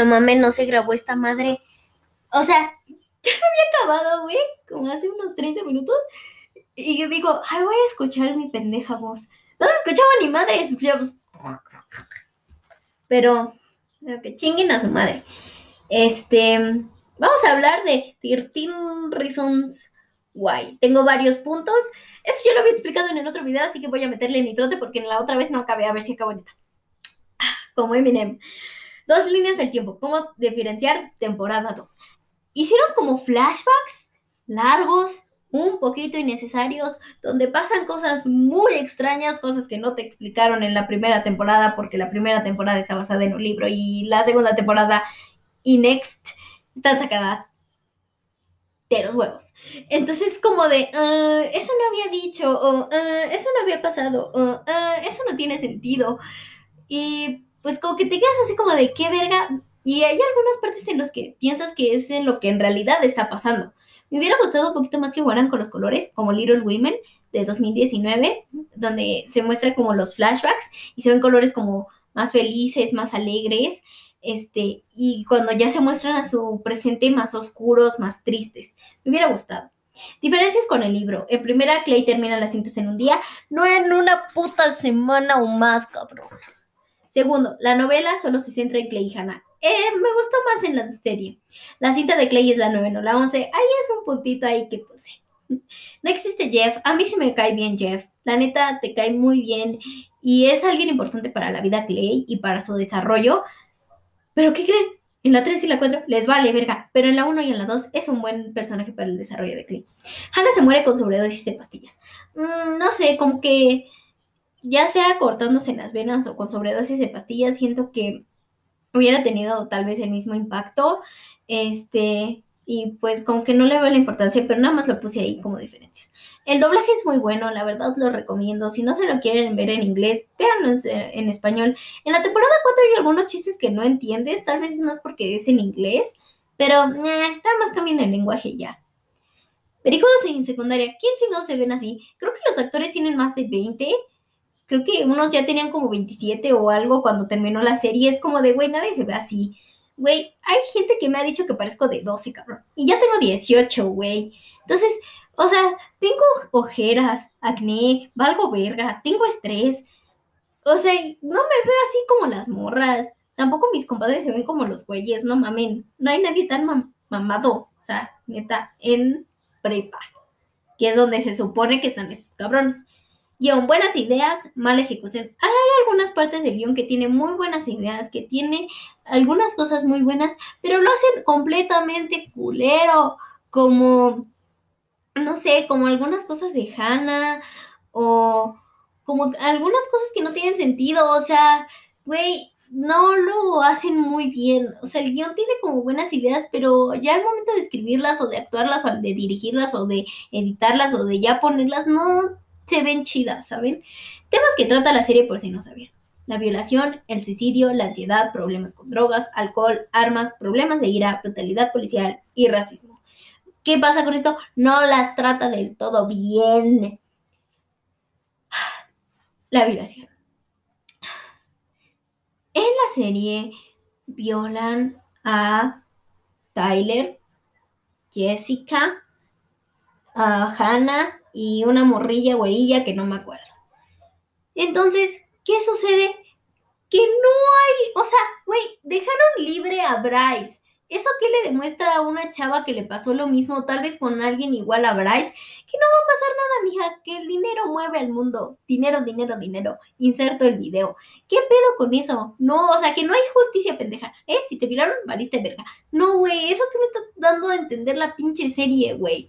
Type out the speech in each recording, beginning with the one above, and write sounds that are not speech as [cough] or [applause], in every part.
no mames, no se grabó esta madre. O sea, [laughs] ya había acabado, güey, como hace unos 30 minutos. Y digo, ay, voy a escuchar mi pendeja voz. No se escuchaba ni madre, escuchábamos. Pero, que chinguen a su madre. Este, vamos a hablar de 13 Reasons Why. Tengo varios puntos. Eso ya lo había explicado en el otro video, así que voy a meterle nitrote porque en la otra vez no acabé. A ver si acabo en esta. Ah, como Eminem. Dos líneas del tiempo. ¿Cómo diferenciar temporada 2? Hicieron como flashbacks largos, un poquito innecesarios, donde pasan cosas muy extrañas, cosas que no te explicaron en la primera temporada, porque la primera temporada está basada en un libro y la segunda temporada y Next están sacadas de los huevos. Entonces, como de, ah, eso no había dicho, o ah, eso no había pasado, o ah, eso no tiene sentido. Y pues como que te quedas así como de, ¿qué verga? Y hay algunas partes en las que piensas que es en lo que en realidad está pasando. Me hubiera gustado un poquito más que jugaran con los colores, como Little Women de 2019, donde se muestra como los flashbacks y se ven colores como más felices, más alegres, este, y cuando ya se muestran a su presente más oscuros, más tristes. Me hubiera gustado. Diferencias con el libro. En primera, Clay termina las cintas en un día, no en una puta semana o más, cabrón. Segundo, la novela solo se centra en Clay y Hannah. Eh, me gustó más en la serie. La cinta de Clay es la 9, no la 11. Ahí es un puntito ahí que puse. No existe Jeff. A mí se me cae bien Jeff. La neta, te cae muy bien. Y es alguien importante para la vida Clay y para su desarrollo. Pero ¿qué creen? En la 3 y la 4 les vale verga, pero en la 1 y en la 2 es un buen personaje para el desarrollo de Clay. Hannah se muere con sobredosis de pastillas. Mm, no sé, como que ya sea cortándose las venas o con sobredosis de pastillas, siento que hubiera tenido tal vez el mismo impacto. Este, y pues como que no le veo la importancia, pero nada más lo puse ahí como diferencias. El doblaje es muy bueno, la verdad lo recomiendo. Si no se lo quieren ver en inglés, véanlo en, español. En la temporada 4 hay algunos chistes que no entiendes, tal vez es más porque es en inglés, pero eh, nada más cambien el lenguaje ya. Perijudos en secundaria, ¿quién chingados se ven así? Creo que los actores tienen más de 20 creo que unos ya tenían como 27 o algo cuando terminó la serie. Es como de, güey, nadie se ve así. Güey, hay gente que me ha dicho que parezco de 12, cabrón. Y ya tengo 18, güey. Entonces, o sea, tengo ojeras, acné, valgo verga, tengo estrés. O sea, no me veo así como las morras. Tampoco mis compadres se ven como los güeyes, no mamen. No hay nadie tan mamado, o sea, neta, en prepa, que es donde se supone que están estos cabrones. Guión, buenas ideas, mala ejecución. Hay algunas partes del guion que tiene muy buenas ideas, que tiene algunas cosas muy buenas, pero lo hacen completamente culero, como, no sé, como algunas cosas de Hannah, o como algunas cosas que no tienen sentido, o sea, güey, no lo hacen muy bien. O sea, el guion tiene como buenas ideas, pero ya al momento de escribirlas o de actuarlas o de dirigirlas o de editarlas o de ya ponerlas, no se ven chidas, ¿saben? Temas que trata la serie por si no sabían. La violación, el suicidio, la ansiedad, problemas con drogas, alcohol, armas, problemas de ira, brutalidad policial y racismo. ¿Qué pasa con esto? No las trata del todo bien. La violación. En la serie violan a Tyler, Jessica, a Hannah y una morrilla güerilla que no me acuerdo. Entonces, ¿qué sucede? Que no hay, o sea, güey, dejaron libre a Bryce. ¿Eso qué le demuestra a una chava que le pasó lo mismo, tal vez con alguien igual a Bryce? Que no va a pasar nada, mija, que el dinero mueve al mundo. Dinero, dinero, dinero. Inserto el video. ¿Qué pedo con eso? No, o sea, que no hay justicia pendeja. ¿Eh? Si te violaron, valiste verga. No, güey, eso que me está dando a entender la pinche serie, güey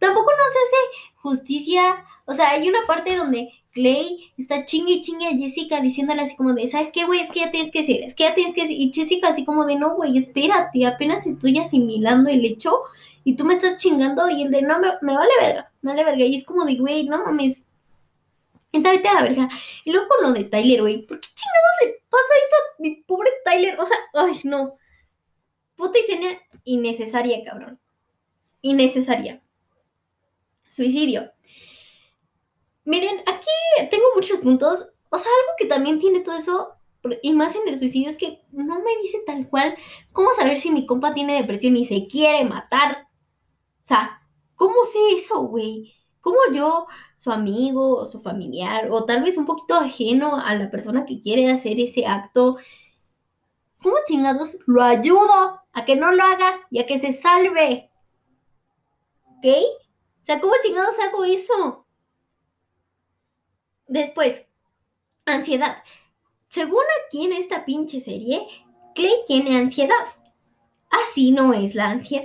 tampoco no se hace justicia. O sea, hay una parte donde Clay está chingue y chingue a Jessica diciéndole así como de, ¿sabes qué, güey? Es que ya tienes que decir, es que ya tienes que decir. Y Jessica así como de, no, güey, espérate, apenas estoy asimilando el hecho y tú me estás chingando y el de, no, me, vale verga, me vale verga. Y es como de, güey, no mames. Entonces, vete a la verga. Y luego con lo de Tyler, güey, ¿por qué chingados le pasa eso a mi pobre Tyler? O sea, ay, no. Puta escena innecesaria, cabrón. Innecesaria. Suicidio. Miren, aquí tengo muchos puntos. O sea, algo que también tiene todo eso y más en el suicidio, es que no me dice tal cual cómo saber si mi compa tiene depresión y se quiere matar. O sea, ¿cómo sé eso, güey? ¿Cómo yo, su amigo o su familiar, o tal vez un poquito ajeno a la persona que quiere hacer ese acto, ¿cómo chingados lo ayudo a que no lo haga y a que se salve? ¿Ok? O sea, ¿cómo chingados hago eso? Después, ansiedad. Según aquí en esta pinche serie, Clay tiene ansiedad. Así no es la ansiedad.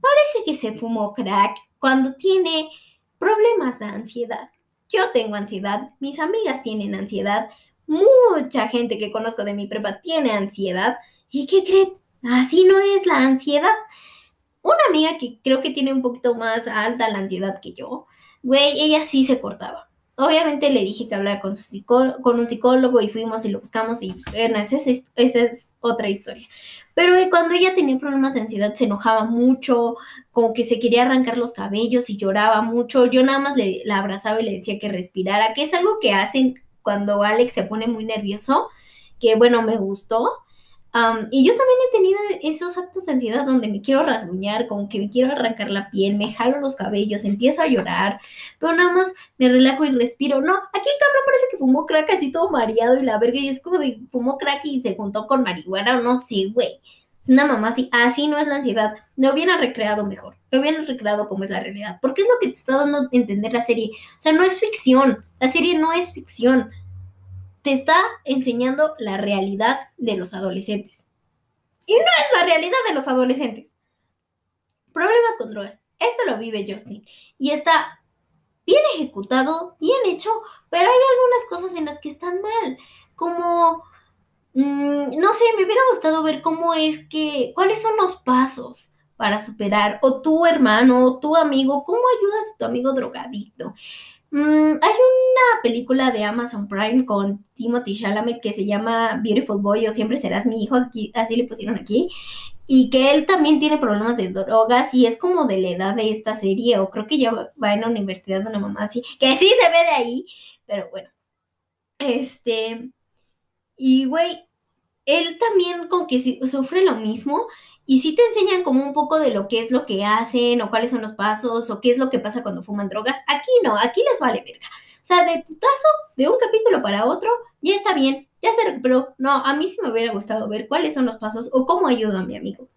Parece que se fumó crack cuando tiene problemas de ansiedad. Yo tengo ansiedad, mis amigas tienen ansiedad, mucha gente que conozco de mi prepa tiene ansiedad. ¿Y qué creen? Así no es la ansiedad. Una amiga que creo que tiene un poquito más alta la ansiedad que yo, güey, ella sí se cortaba. Obviamente le dije que hablara con, su con un psicólogo y fuimos y lo buscamos y bueno, esa es, otra historia. Pero cuando ella tenía problemas de ansiedad se enojaba mucho, como que se quería arrancar los cabellos y lloraba mucho. Yo nada más le, la abrazaba y le decía que respirara, que es algo que hacen cuando Alex se pone muy nervioso, que bueno, me gustó y yo también he tenido esos actos de ansiedad donde me quiero rasguñar, como que me quiero arrancar la piel, me jalo los cabellos, empiezo a llorar, pero nada más me relajo y respiro. No, aquí el cabrón parece que fumó crack así todo mareado y la verga, y es como de fumó crack y se juntó con marihuana o no sé, güey. Es una mamá así, así no es la ansiedad. Me hubiera recreado mejor, me hubiera recreado como es la realidad, porque es lo que te está dando a entender la serie. O sea, no es ficción, la serie no es ficción te está enseñando la realidad de los adolescentes. Y no es la realidad de los adolescentes. Problemas con drogas. Esto lo vive Justin. Y está bien ejecutado, bien hecho, pero hay algunas cosas en las que están mal. Como, mm, no sé, me hubiera gustado ver cómo es que, cuáles son los pasos para superar, o tu hermano, o tu amigo, cómo ayudas a tu amigo drogadicto. Mm, hay una película de Amazon Prime con Timothy Chalamet que se llama Beautiful Boy o Siempre Serás mi hijo, aquí, así le pusieron aquí, y que él también tiene problemas de drogas y es como de la edad de esta serie, o creo que ya va en la universidad de una mamá así, que sí se ve de ahí, pero bueno. Este, y güey, él también como que sufre lo mismo y sí te enseñan como un poco de lo que es lo que hacen o cuáles son los pasos o qué es lo que pasa cuando fuman drogas. Aquí no, aquí les vale verga. O sea, de putazo, de un capítulo para otro, ya está bien, ya se recuperó. No, a mí sí me hubiera gustado ver cuáles son los pasos o cómo ayudo a mi amigo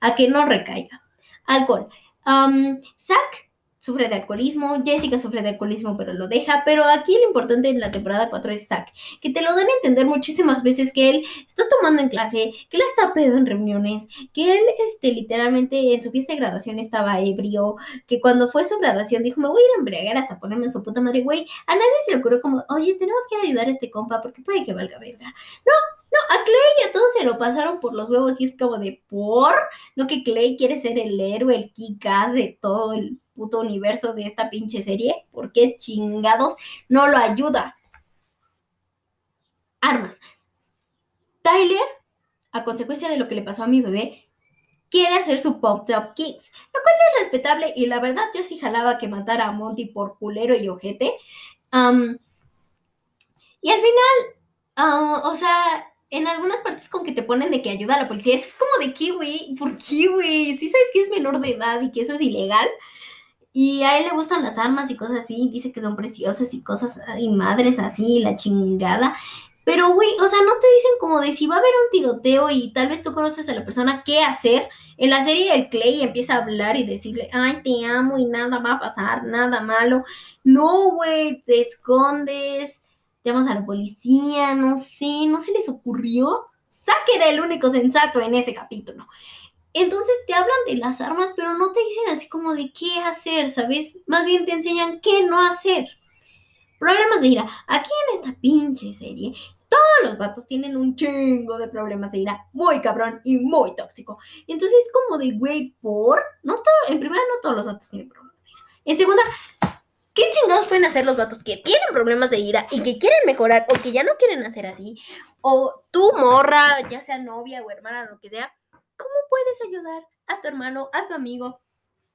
a que no recaiga. Alcohol. Um, Zach sufre de alcoholismo, Jessica sufre de alcoholismo pero lo deja, pero aquí lo importante en la temporada 4 es Zack, que te lo dan a entender muchísimas veces que él está tomando en clase, que él está pedo en reuniones, que él este, literalmente en su fiesta de graduación estaba ebrio, que cuando fue su graduación dijo, me voy a ir a embriagar hasta ponerme en su puta madre, güey, a nadie se le ocurrió como, oye, tenemos que ayudar a este compa porque puede que valga verga. No, no, a Clay y a todos se lo pasaron por los huevos y es como de por, no que Clay quiere ser el héroe, el kikas de todo el puto universo de esta pinche serie, ¿por qué chingados no lo ayuda? Armas. Tyler, a consecuencia de lo que le pasó a mi bebé, quiere hacer su Pop Top Kicks, lo cual es respetable y la verdad yo sí jalaba que matara a Monty por culero y ojete. y al final, ah, o sea, en algunas partes con que te ponen de que ayuda a la policía, es como de güey, ¿por güey? Si sabes que es menor de edad y que eso es ilegal, y a él le gustan las armas y cosas así, dice que son preciosas y cosas y madres así, la chingada. Pero, güey, o sea, no te dicen como de si va a haber un tiroteo y tal vez tú conoces a la persona qué hacer. En la serie el Clay empieza a hablar y decirle, ay, te amo y nada va a pasar, nada malo. No, güey, te escondes, llamas a la policía, no sé, no se les ocurrió. Zack era el único sensato en ese capítulo. Entonces te hablan de las armas, pero no te dicen así como de qué hacer, ¿sabes? Más bien te enseñan qué no hacer. Problemas de ira. Aquí en esta pinche serie, todos los vatos tienen un chingo de problemas de ira. Muy cabrón y muy tóxico. Entonces es como de, güey, por... No todo, en primera, no todos los vatos tienen problemas de ira. En segunda, ¿qué chingados pueden hacer los vatos que tienen problemas de ira y que quieren mejorar o que ya no quieren hacer así? O tu morra, ya sea novia o hermana, lo que sea ¿Cómo puedes ayudar a tu hermano, a tu amigo,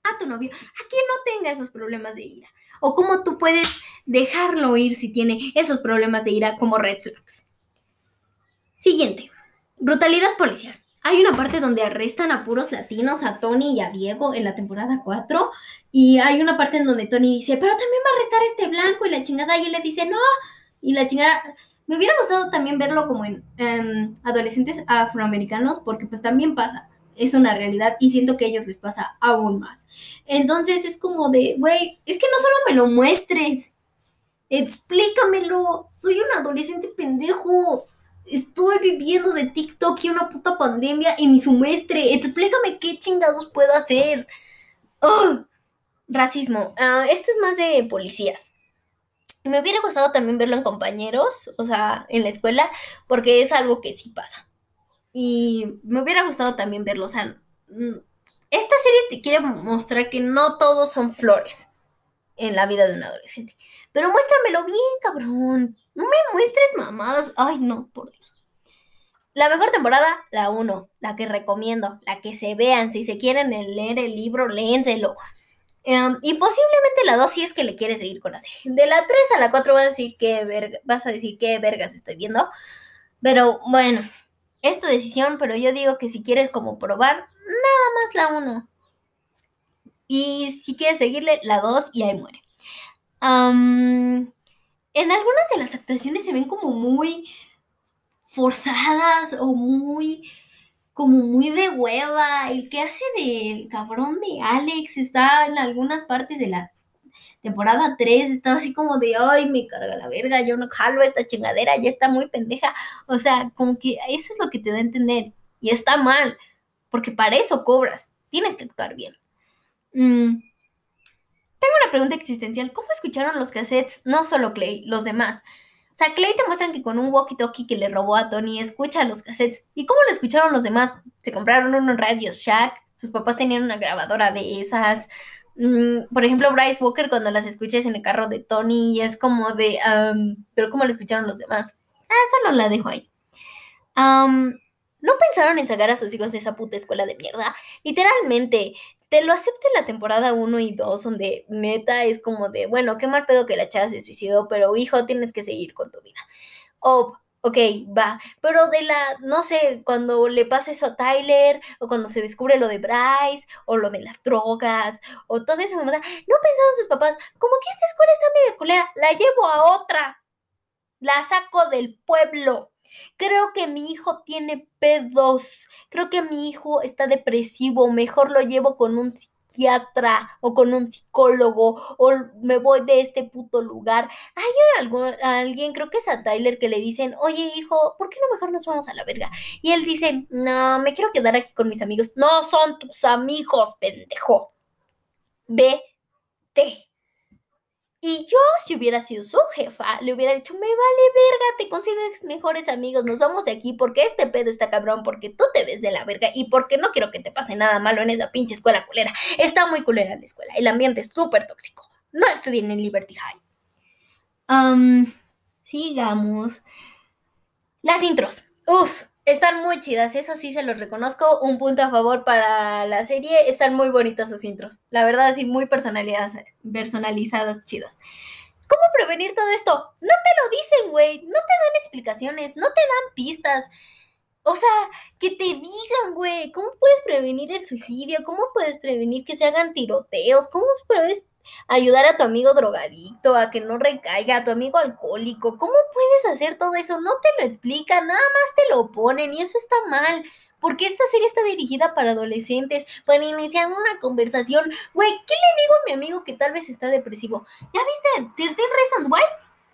a tu novio, a que no tenga esos problemas de ira? O cómo tú puedes dejarlo ir si tiene esos problemas de ira como red flags. Siguiente. Brutalidad policial. Hay una parte donde arrestan a puros latinos, a Tony y a Diego en la temporada 4. Y hay una parte en donde Tony dice, pero también va a arrestar a este blanco y la chingada. Y él le dice, no. Y la chingada... Me hubiera gustado también verlo como en em, adolescentes afroamericanos porque pues también pasa. Es una realidad y siento que a ellos les pasa aún más. Entonces es como de, güey, es que no solo me lo muestres, explícamelo. Soy un adolescente pendejo estoy viviendo de TikTok y una puta pandemia y mi semestre. Explícame qué chingados puedo hacer. Racismo. Uh, este es más de policías. Me hubiera gustado también verlo en compañeros, o sea, en la escuela, porque es algo que sí pasa. Y me hubiera gustado también verlo, o sea, mm, esta serie te quiere mostrar que no todos son flores en la vida de un adolescente. Pero muéstramelo bien, cabrón. No me muestres mamadas. Ay, no, por Dios. La mejor temporada, la 1, la que recomiendo, la que se vean. Si se quieren leer el libro, léenselo. Em, y posiblemente la 2 si es que le quieres seguir con la serie. De la 3 a la 4 vas a decir que vas a decir qué vergas estoy viendo. Pero bueno, es tu decisión, pero yo digo que si quieres como probar, nada más la 1. Y si quieres seguirle, la 2 y ahí muere en algunas de las actuaciones se ven como muy forzadas o muy como muy de hueva. El que hace del cabrón de Alex está en algunas partes de la temporada 3, estaba así como de, ay, me carga la verga, yo no jalo esta chingadera, ya está muy pendeja. O sea, como que eso es lo que te da a entender. Y está mal, porque para eso cobras, tienes que actuar bien. Mm, tengo una pregunta existencial. ¿Cómo escucharon los cassettes? No solo Clay, los demás. O sea, Clay te muestran que con un walkie-talkie que le robó a Tony escucha los cassettes. ¿Y cómo lo escucharon los demás? Se compraron unos radios Shack. Sus papás tenían una grabadora de esas. Mm, por ejemplo, Bryce Walker, cuando las escuchas en el carro de Tony, es como de. Pero ¿cómo lo escucharon los demás? Ah, solo la dejo ahí. ¿No pensaron en sacar a sus hijos de esa puta escuela de mierda? Literalmente, te lo acepto en la temporada 1 y 2, donde neta es como de, bueno, qué mal pedo que la chava se suicidó, pero hijo, tienes que seguir con tu vida. O, ok, va, pero de la, no sé, cuando le pasa eso a Tyler, o cuando se descubre lo de Bryce, o lo de las drogas, o toda esa mamada, no pensaron sus papás, como que esta escuela está medio culera, la llevo a otra, la saco del pueblo. Creo que mi hijo tiene pedos. Creo que mi hijo está depresivo. Mejor lo llevo con un psiquiatra o con un psicólogo o me voy de este puto lugar. Hay alguien, creo que es a Tyler, que le dicen, oye hijo, ¿por qué no mejor nos vamos a la verga? Y él dice, no, me quiero quedar aquí con mis amigos. No son tus amigos, pendejo. Vete. Y yo, si hubiera sido su jefa, le hubiera dicho, me vale verga, te consideres mejores amigos, nos vamos de aquí porque este pedo está cabrón, porque tú te ves de la verga y porque no quiero que te pase nada malo en esa pinche escuela culera. Está muy culera la escuela, el ambiente es súper tóxico. No estudien en Liberty High. Um, sigamos. Las intros. Uf, están muy chidas, eso sí se los reconozco. Un punto a favor para la serie, están muy bonitas sus intros. La verdad, sí, muy personalizadas, personalizadas, chidas. ¿Cómo prevenir todo esto? No te lo dicen, güey. No te dan explicaciones, no te dan pistas. O sea, que te digan, güey, ¿cómo puedes prevenir el suicidio? ¿Cómo puedes prevenir que se hagan tiroteos? ¿Cómo puedes ayudar a tu amigo drogadicto, a que no recaiga, a tu amigo alcohólico. ¿Cómo puedes hacer todo eso? No te lo explican, nada más te lo ponen y eso está mal. Porque esta serie está dirigida para adolescentes, para iniciar una conversación. Güey, ¿qué le digo a mi amigo que tal vez está depresivo? ¿Ya viste 13 Reasons Why?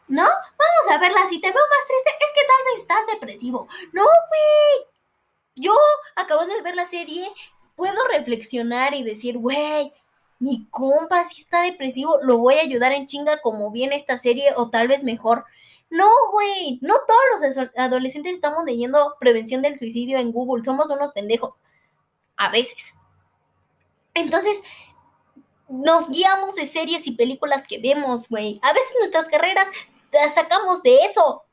¿No? Vamos a verla. Si te veo más triste, es que tal vez estás depresivo. No, güey. Yo, acabando de ver la serie, puedo reflexionar y decir, güey, mi compa si está depresivo, lo voy a ayudar en chinga como viene esta serie o tal vez mejor. No, güey, no todos los adolescentes estamos leyendo prevención del suicidio en Google, somos unos pendejos. A veces. Entonces, nos guiamos de series y películas que vemos, güey. A veces nuestras carreras las sacamos de eso.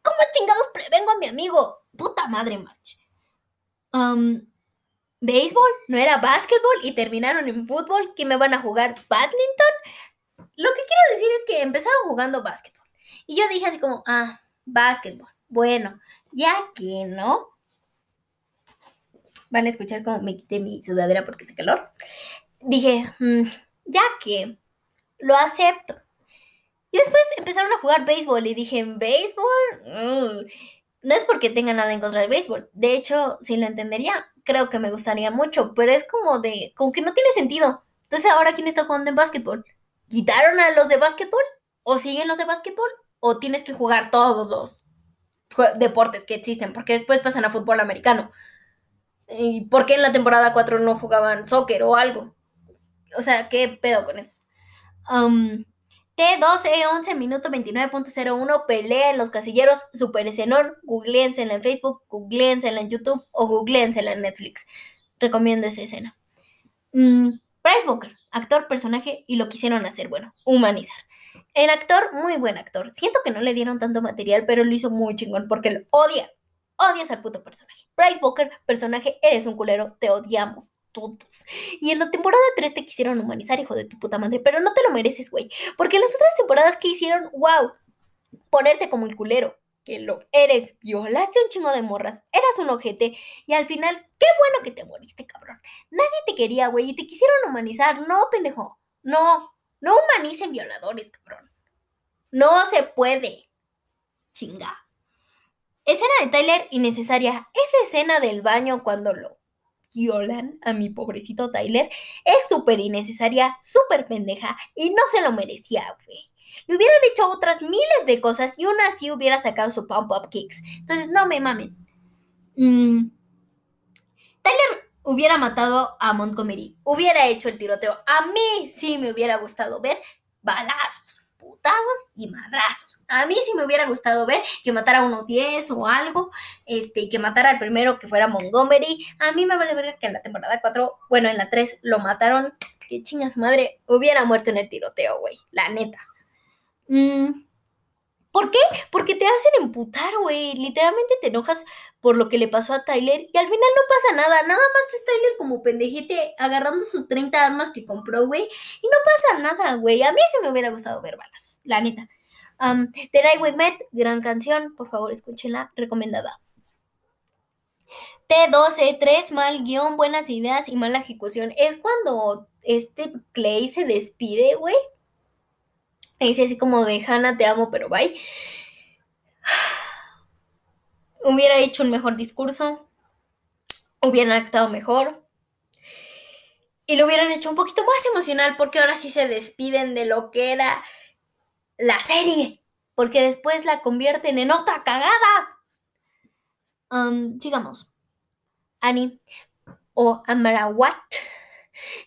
¿Cómo chingados prevengo a mi amigo? Puta madre, March. Béisbol, no era básquetbol y terminaron en fútbol, que me van a jugar badminton. Lo que quiero decir es que empezaron jugando básquetbol. Y yo dije así como, ah, básquetbol. Bueno, ya que no. Van a escuchar cómo me quité mi sudadera porque hace calor. Dije, mm, ya que lo acepto. Y después empezaron a jugar béisbol y dije, ¿béisbol? Mm, no es porque tenga nada en contra de béisbol. De hecho, si lo entendería, creo que me gustaría mucho, pero es como de, como que no tiene sentido. Entonces, ¿ahora quién está jugando en básquetbol? ¿Quitaron a los de básquetbol? ¿O siguen los de básquetbol? ¿O tienes que jugar todos los deportes que existen? Porque después pasan a fútbol americano. ¿Y por qué en la temporada 4 no jugaban soccer o algo? O sea, ¿qué pedo con eso? Um, T12E11 minuto 29.01 pelea en los casilleros Super Xenon. Googleensela en Facebook, googleensela en YouTube o googleensela en Netflix. Recomiendo esa escena. Mm, Bryce Walker, actor, personaje y lo quisieron hacer, bueno, humanizar. El actor, muy buen actor. Siento que no le dieron tanto material, pero lo hizo muy chingón porque lo odias. Odias al puto personaje. Bryce Walker, personaje, eres un culero, te odiamos. Y en la temporada 3 te quisieron humanizar, hijo de tu puta madre, pero no te lo mereces, güey. Porque en las otras temporadas que hicieron, wow, ponerte como el culero, que lo eres, violaste un chingo de morras, eras un ojete, y al final, qué bueno que te moriste, cabrón. Nadie te quería, güey, y te quisieron humanizar. No, pendejo. No, no humanicen violadores, cabrón. No se puede. Chinga. Escena de Tyler innecesaria. Esa escena del baño cuando lo violan a mi pobrecito Tyler es súper innecesaria, súper pendeja y no se lo merecía, güey. Le hubieran hecho otras miles de cosas y aún así hubiera sacado su pump up kicks. Entonces, no me mamen. Mm. Tyler hubiera matado a Montgomery, hubiera hecho el tiroteo. A mí sí me hubiera gustado ver balazos y madrazos. A mí sí me hubiera gustado ver que matara unos 10 o algo, este, que matara al primero que fuera Montgomery. A mí me vale ver que en la temporada 4, bueno, en la 3 lo mataron. Que chinga su madre, hubiera muerto en el tiroteo, güey, la neta. Mmm ¿Por qué? Porque te hacen emputar, güey. Literalmente te enojas por lo que le pasó a Tyler y al final no pasa nada. Nada más es Tyler como pendejete agarrando sus 30 armas que compró, güey. Y no pasa nada, güey. A mí sí me hubiera gustado ver balas, la neta. Um, The Night We Met, gran canción. Por favor, escúchenla. Recomendada. T12, 3, mal guion, buenas ideas y mala ejecución. Es cuando este Clay se despide, güey dice así como de Hannah, te amo, pero bye. [sighs] Hubiera hecho un mejor discurso. Hubieran actuado mejor. Y lo hubieran hecho un poquito más emocional porque ahora sí se despiden de lo que era la serie. Porque después la convierten en otra cagada. Um, sigamos. Annie o Amarawat.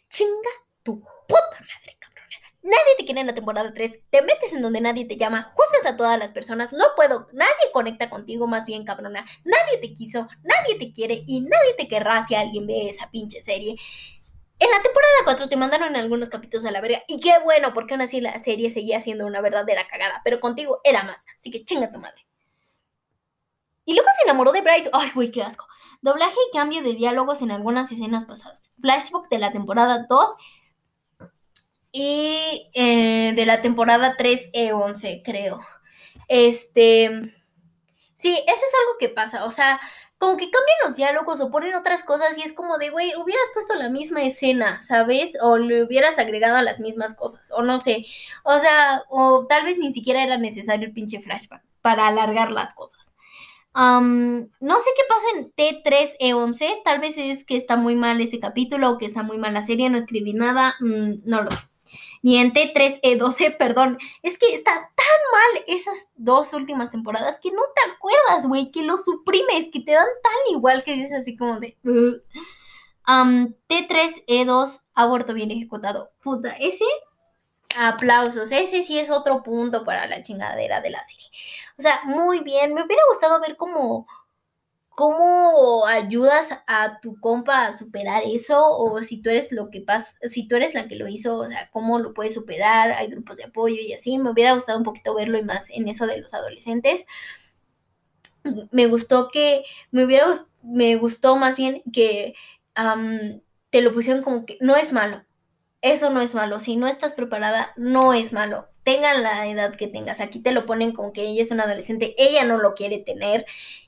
Chinga madre. Nadie te quiere en la temporada 3, te metes en donde nadie te llama, juzgas a todas las personas, no puedo, nadie conecta contigo más bien, cabrona, nadie te quiso, nadie te quiere y nadie te querrá si alguien ve esa pinche serie. En la temporada 4 te mandaron algunos capítulos a la verga y qué bueno, porque aún así la serie seguía siendo una verdadera cagada, pero contigo era más, así que chinga tu madre. Y luego se enamoró de Bryce, ay güey, qué asco. Doblaje y cambio de diálogos en algunas escenas pasadas. Flashback de la temporada 2 y eh, de la temporada 3 e 11, creo. Este, sí, eso es algo que pasa, o sea, como que cambian los diálogos o ponen otras cosas y es como de, güey, hubieras puesto la misma escena, ¿sabes? O le hubieras agregado las mismas cosas, o no sé, o sea, o tal vez ni siquiera era necesario el pinche flashback para alargar las cosas. no sé qué pasa en T3E11, tal vez es que está muy mal ese capítulo o que está muy mal la serie, no escribí nada, mm, no lo sé ni en T3E12, [laughs] perdón. Es que está tan mal esas dos últimas temporadas que no te acuerdas, güey, que lo suprimes, que te dan tan igual que dices así como de... T3E2, aborto bien ejecutado. Puta, ese aplausos. Ese sí es otro punto para la chingadera de la serie. O sea, muy bien. Me hubiera gustado ver cómo ¿Cómo ayudas a tu compa a superar eso? O si tú eres lo que pasa, si tú eres la que lo hizo, o sea, ¿cómo lo puedes superar? Hay grupos de apoyo y así. Me hubiera gustado un poquito verlo y más en eso de los adolescentes. Me gustó que, me hubiera, me gustó más bien que te lo pusieron como que no es malo. Eso no es malo. Si no estás preparada, no es malo. Tengan la edad que tengas. Aquí te lo ponen como que ella es una adolescente, ella no lo quiere tener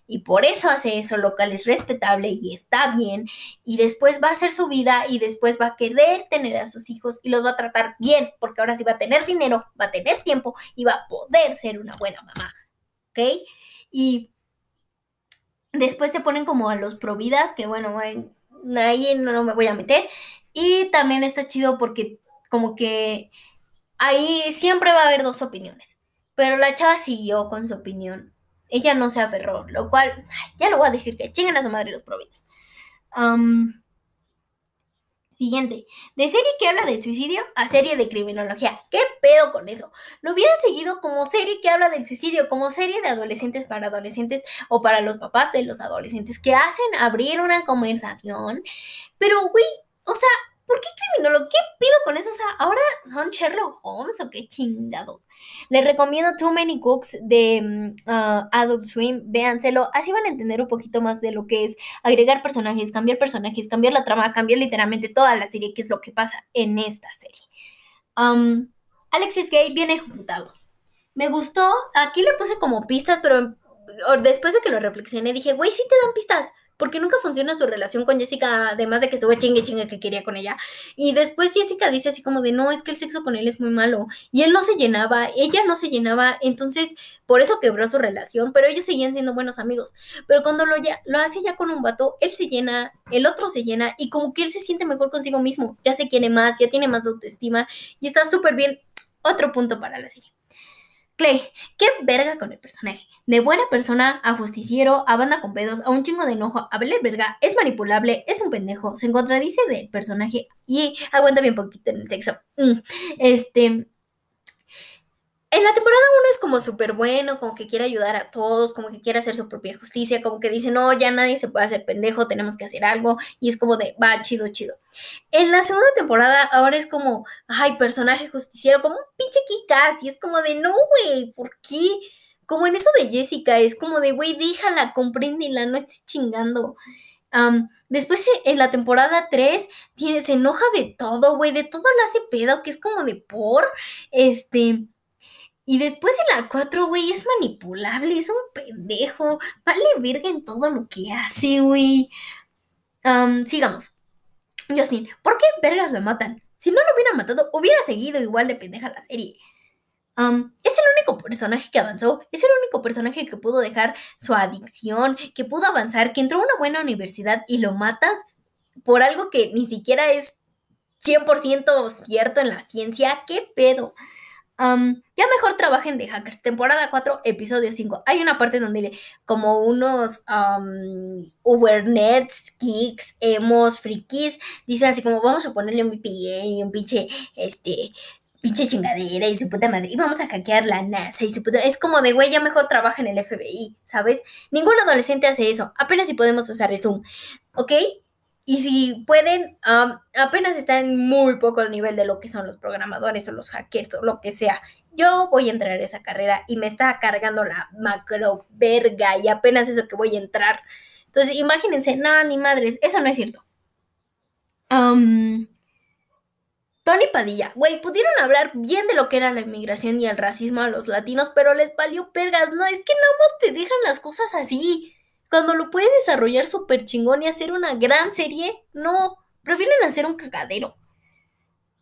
y por eso hace eso, lo cual es respetable y está bien. Y después va a hacer su vida y después va a querer tener a sus hijos y los va a tratar bien, porque ahora sí va a tener dinero, va a tener tiempo y va a poder ser una buena mamá. ¿Ok? Y después te ponen como a los providas, que bueno, ahí no me voy a meter. Y también está chido porque como que ahí siempre va a haber dos opiniones. Pero la chava siguió con su opinión. Ella no se aferró, lo cual, ya lo voy a decir que chinguen a su madre los providas. siguiente, de serie que habla de suicidio a serie de criminología. ¿Qué pedo con eso? Lo hubieran seguido como serie que habla del suicidio, como serie de adolescentes para adolescentes o para los papás de los adolescentes que hacen abrir una conversación. Pero, güey, o sea, ¿por qué criminólogo? ¿Qué pido con eso? O sea, ¿ahora son Sherlock Holmes o qué chingados? Les recomiendo Too Many Cooks de mm, ah, Adult Swim. Véanselo. Así van a entender un poquito más de lo que es agregar personajes, cambiar personajes, cambiar la trama, cambiar literalmente toda la serie, que es lo que pasa en esta serie. Um, Alexis Gay viene ejecutado. Me gustó. Aquí le puse como pistas, pero después de que lo reflexioné, dije, güey, sí te dan pistas porque nunca funciona su relación con Jessica, además de que estuvo chingue chingue que quería con ella. Y después Jessica dice así como de, no, es que el sexo con él es muy malo. Y él no se llenaba, ella no se llenaba, entonces por eso quebró su relación, pero ellos seguían siendo buenos amigos. Pero cuando lo, ya, lo hace ya con un vato, él se llena, el otro se llena y como que él se siente mejor consigo mismo, ya se quiere más, ya tiene más autoestima y está súper bien. Otro punto para la serie. Clay, qué verga con el personaje. De buena persona a justiciero, a banda con pedos, a un chingo de enojo, a verle verga, es manipulable, es un pendejo, se contradice del personaje y aguanta bien poquito en el sexo. Mm, este, en la temporada 1 es como súper bueno, como que quiere ayudar a todos, como que quiere hacer su propia justicia, como que dice, no, ya nadie se puede hacer pendejo, tenemos que hacer algo, y es como de, va, chido, chido. En la segunda temporada ahora es como, ay, personaje justiciero, como un pinche Kikas, y es como de, no, güey, ¿por qué? Como en eso de Jessica, es como de, güey, déjala, compréndela, no estés chingando. después en la temporada 3 tiene, se enoja de todo, güey, de todo lo hace pedo, que es como de por, este y después en la 4, güey, es manipulable, es un pendejo. Vale verga en todo lo que hace, güey. sigamos. Justin, ¿por qué vergas lo matan? Si no lo hubiera matado, hubiera seguido igual de pendeja la serie. es el único personaje que avanzó, es el único personaje que pudo dejar su adicción, que pudo avanzar, que entró a una buena universidad y lo matas por algo que ni siquiera es 100% cierto en la ciencia. ¿Qué pedo? Ya mejor trabajen de hackers. Temporada 4, episodio 5. Hay una parte donde como unos Uber nerds, geeks, emos, frikis, dicen así como vamos a ponerle un VPN y un pinche, este, pinche chingadera y su puta madre. Y vamos a hackear la NASA y su puta... Es como de, güey, ya mejor trabaja en el FBI, ¿sabes? Ningún adolescente hace eso. Apenas si podemos usar el Zoom, ¿ok? Y si pueden, apenas están muy poco el nivel de lo que son los programadores o los hackers o lo que sea. Yo voy a entrar a esa carrera y me está cargando la macro verga y apenas eso que voy a entrar. Entonces, imagínense, no, ni madres, eso no es cierto. Tony Padilla, güey, pudieron hablar bien de lo que era la inmigración y el racismo a los latinos, pero les valió pergas. No, es que nada más te dejan las cosas así. Cuando lo puedes desarrollar súper chingón y hacer una gran serie, no, prefieren hacer un cagadero.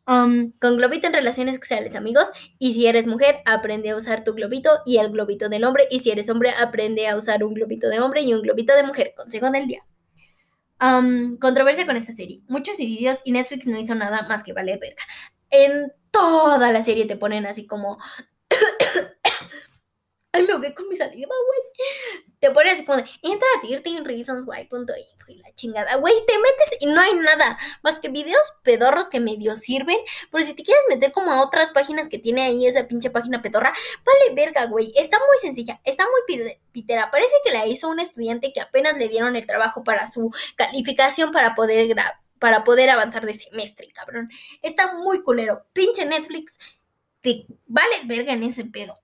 Um, con globito en relaciones sexuales, amigos. Y si eres mujer, aprende a usar tu globito y el globito del hombre. Y si eres hombre, aprende a usar un globito de hombre y un globito de mujer. Consejo del día. Um, controversia con esta serie. Muchos suicidios y Netflix no hizo nada más que valer verga. En toda la serie te ponen así como Ay, me ahogué con mi saliva, güey. Te pones como de, entra a tirteenreasonswhy.info y la chingada. Güey, te metes y no hay nada más que videos pedorros que medio sirven. Pero si te quieres meter como a otras páginas que tiene ahí esa pinche página pedorra, vale verga, güey. Está muy sencilla, está muy pitera. Parece que la hizo un estudiante que apenas le dieron el trabajo para su calificación para poder para poder avanzar de semestre, cabrón. Está muy culero. Pinche Netflix, te vale verga en ese pedo.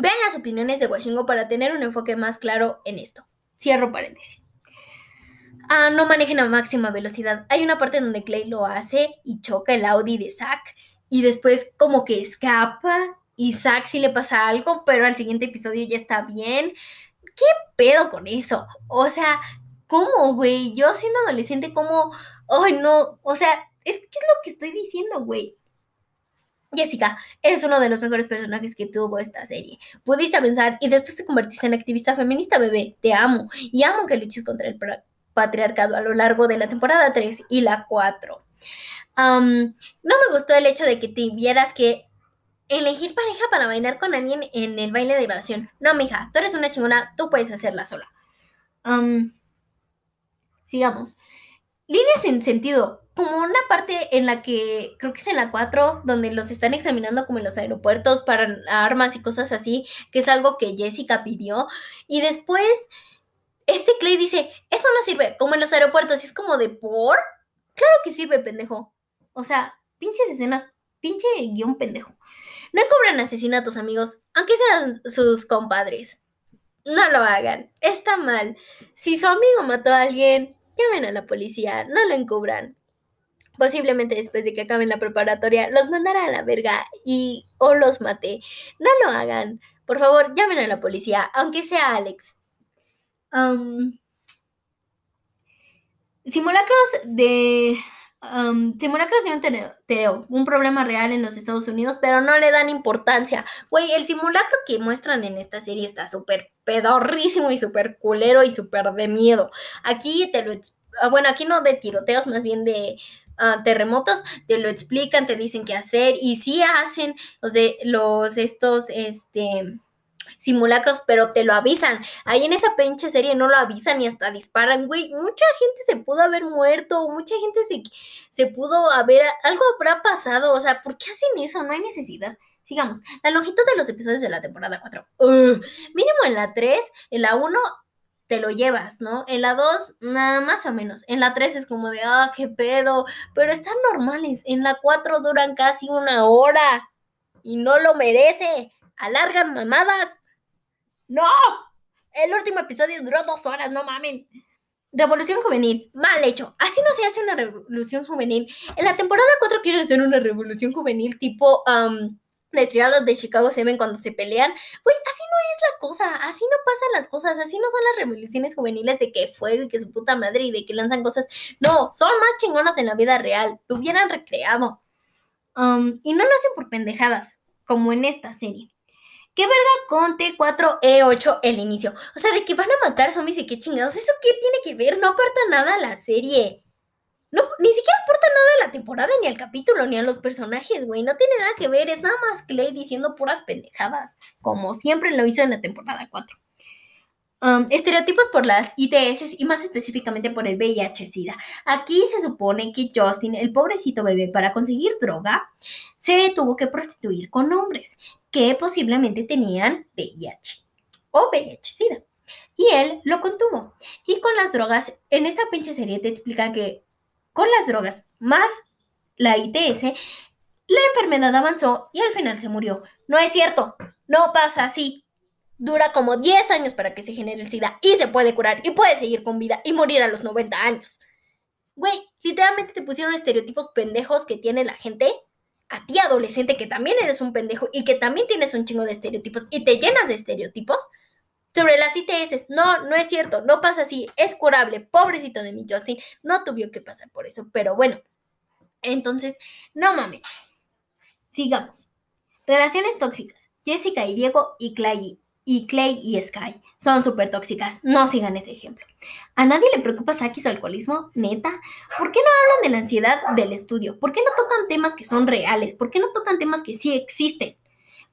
Vean las opiniones de Washingo para tener un enfoque más claro en esto. Cierro paréntesis. Ah, no manejen a máxima velocidad. Hay una parte donde Clay lo hace y choca el Audi de Zack y después como que escapa y Zack sí le pasa algo, pero al siguiente episodio ya está bien. ¿Qué pedo con eso? O sea, ¿cómo, güey? Yo siendo adolescente, ¿cómo? Ay, no, o sea, es que es lo que estoy diciendo, güey. Jessica, eres uno de los mejores personajes que tuvo esta serie. Pudiste pensar y después te convertiste en activista feminista, bebé. Te amo. Y amo que luches contra el patriarcado a lo largo de la temporada 3 y la 4. no me gustó el hecho de que tuvieras que elegir pareja para bailar con alguien en el baile de graduación. No, mija, tú eres una chingona, tú puedes hacerla sola. sigamos. Líneas sin sentido como una parte en la que, creo que es en la 4, donde los están examinando como en los aeropuertos para armas y cosas así, que es algo que Jessica pidió. Y después, este Clay dice, esto no sirve, como en los aeropuertos, es como de por. Claro que sirve, pendejo. O sea, pinches escenas, pinche guion pendejo. No cobran asesinatos, amigos, aunque sean sus compadres. No lo hagan, está mal. Si su amigo mató a alguien, llamen a la policía, no lo encubran posiblemente después de que acaben la preparatoria, los mandará a la verga y o los mate. No lo hagan. Por favor, llamen a la policía, aunque sea Alex. simulacros de... simulacros de un teo, un problema real en los Estados Unidos, pero no le dan importancia. Güey, el simulacro que muestran en esta serie está súper pedorrísimo y súper culero y súper de miedo. Aquí te lo... Ah, bueno, aquí no de tiroteos, más bien de Ah, terremotos, te lo explican, te dicen qué hacer y sí hacen los de los estos este simulacros, pero te lo avisan. Ahí en esa pinche serie no lo avisan y hasta disparan, güey. Mucha gente se pudo haber muerto, mucha gente se, se pudo haber, algo habrá pasado, o sea, ¿por qué hacen eso? No hay necesidad. Sigamos. La longitud de los episodios de la temporada 4. mínimo en la 3, en la 1 te lo llevas, ¿no? En la 2, nada más o menos. En la 3 es como de, ah, qué pedo, pero están normales. En la 4 duran casi una hora y no lo merece. Alargan mamadas. ¡No! El último episodio duró dos horas, no mamen. Revolución juvenil, mal hecho. Así no se hace una revolución juvenil. En la temporada 4 quieren hacer una revolución juvenil tipo de triados de Chicago se ven cuando se pelean. Güey, así no es la cosa, así no pasan las cosas, así no son las revoluciones juveniles de que fuego y que su puta madre y de que lanzan cosas. No, son más chingonas en la vida real, lo hubieran recreado. Um, y no lo hacen por pendejadas, como en esta serie. ¿Qué verga con T4E8 el inicio? O sea, de que van a matar zombies y qué chingados. ¿Eso qué tiene que ver? No aporta nada a la serie. No, ni siquiera aporta nada a la temporada, ni al capítulo, ni a los personajes, güey. No tiene nada que ver. Es nada más Clay diciendo puras pendejadas, como siempre lo hizo en la temporada 4. Um, estereotipos por las ITS y más específicamente por el VIH-Sida. Aquí se supone que Justin, el pobrecito bebé, para conseguir droga, se tuvo que prostituir con hombres que posiblemente tenían VIH o VIH-Sida. Y él lo contuvo. Y con las drogas, en esta pinche serie te explican que con las drogas más la ITS, la enfermedad avanzó y al final se murió. No es cierto, no pasa así. Dura como 10 años para que se genere el SIDA y se puede curar y puede seguir con vida y morir a los 90 años. Güey, literalmente te pusieron estereotipos pendejos que tiene la gente. A ti adolescente que también eres un pendejo y que también tienes un chingo de estereotipos y te llenas de estereotipos sobre las ITS, no, no es cierto, no pasa así, es curable, pobrecito de mi Justin, no tuvo que pasar por eso, pero bueno, entonces, no mames. Sigamos. Relaciones tóxicas. Jessica y Diego y Clay y Clay y Sky son súper tóxicas. No sigan ese ejemplo. ¿A nadie le preocupa Saki su alcoholismo? ¿Neta? ¿Por qué no hablan de la ansiedad del estudio? ¿Por qué no tocan temas que son reales? ¿Por qué no tocan temas que sí existen?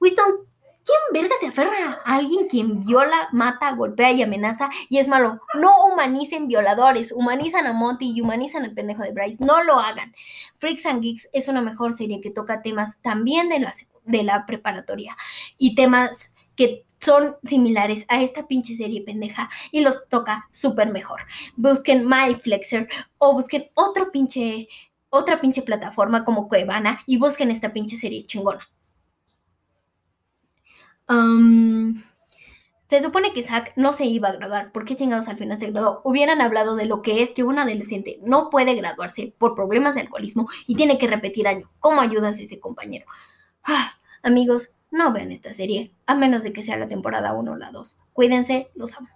Winston, ¿Quién verga se aferra a alguien quien viola, mata, golpea y amenaza y es malo? No humanicen violadores, humanizan a Monty y humanizan al pendejo de Bryce. No lo hagan. Freaks and Geeks es una mejor serie que toca temas también de la, de la preparatoria y temas que son similares a esta pinche serie pendeja y los toca súper mejor. Busquen MyFlexer o busquen otro pinche, otra pinche plataforma como Cuevana y busquen esta pinche serie chingona Se supone que Zack no se iba a graduar. ¿Por qué chingados al final se graduó? Hubieran hablado de lo que es que un adolescente no puede graduarse por problemas de alcoholismo y tiene que repetir año. ¿Cómo ayudas a ese compañero? Ah, amigos, no vean esta serie, a menos de que sea la temporada 1 o la 2. Cuídense, los amo.